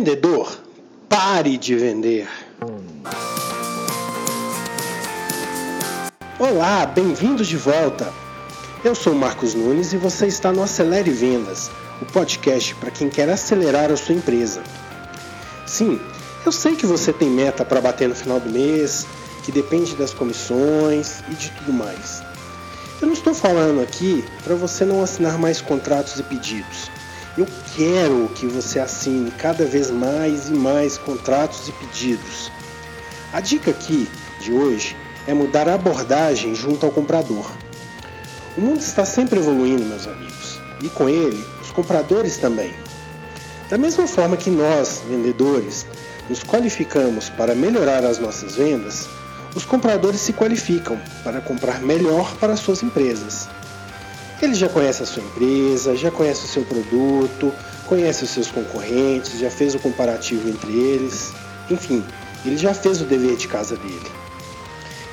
Vendedor, pare de vender. Olá, bem-vindos de volta. Eu sou Marcos Nunes e você está no Acelere Vendas, o podcast para quem quer acelerar a sua empresa. Sim, eu sei que você tem meta para bater no final do mês, que depende das comissões e de tudo mais. Eu não estou falando aqui para você não assinar mais contratos e pedidos. Eu quero que você assine cada vez mais e mais contratos e pedidos. A dica aqui de hoje é mudar a abordagem junto ao comprador. O mundo está sempre evoluindo, meus amigos, e com ele, os compradores também. Da mesma forma que nós, vendedores, nos qualificamos para melhorar as nossas vendas, os compradores se qualificam para comprar melhor para suas empresas. Ele já conhece a sua empresa, já conhece o seu produto, conhece os seus concorrentes, já fez o comparativo entre eles, enfim, ele já fez o dever de casa dele.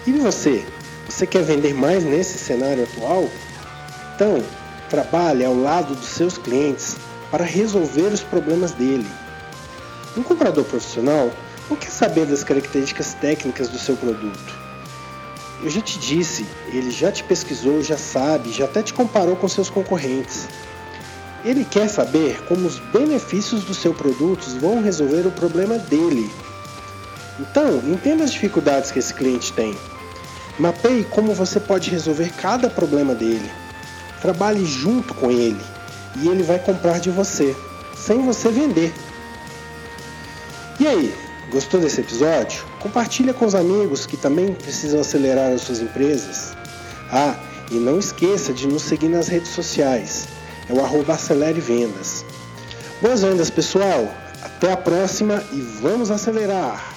E você? Você quer vender mais nesse cenário atual? Então, trabalhe ao lado dos seus clientes para resolver os problemas dele. Um comprador profissional não quer saber das características técnicas do seu produto. Eu já te disse, ele já te pesquisou, já sabe, já até te comparou com seus concorrentes. Ele quer saber como os benefícios do seu produto vão resolver o problema dele. Então, entenda as dificuldades que esse cliente tem. Mapeie como você pode resolver cada problema dele. Trabalhe junto com ele e ele vai comprar de você, sem você vender. E aí, Gostou desse episódio? Compartilha com os amigos que também precisam acelerar as suas empresas. Ah, e não esqueça de nos seguir nas redes sociais. É o arroba Acelere Vendas. Boas vendas, pessoal! Até a próxima e vamos acelerar!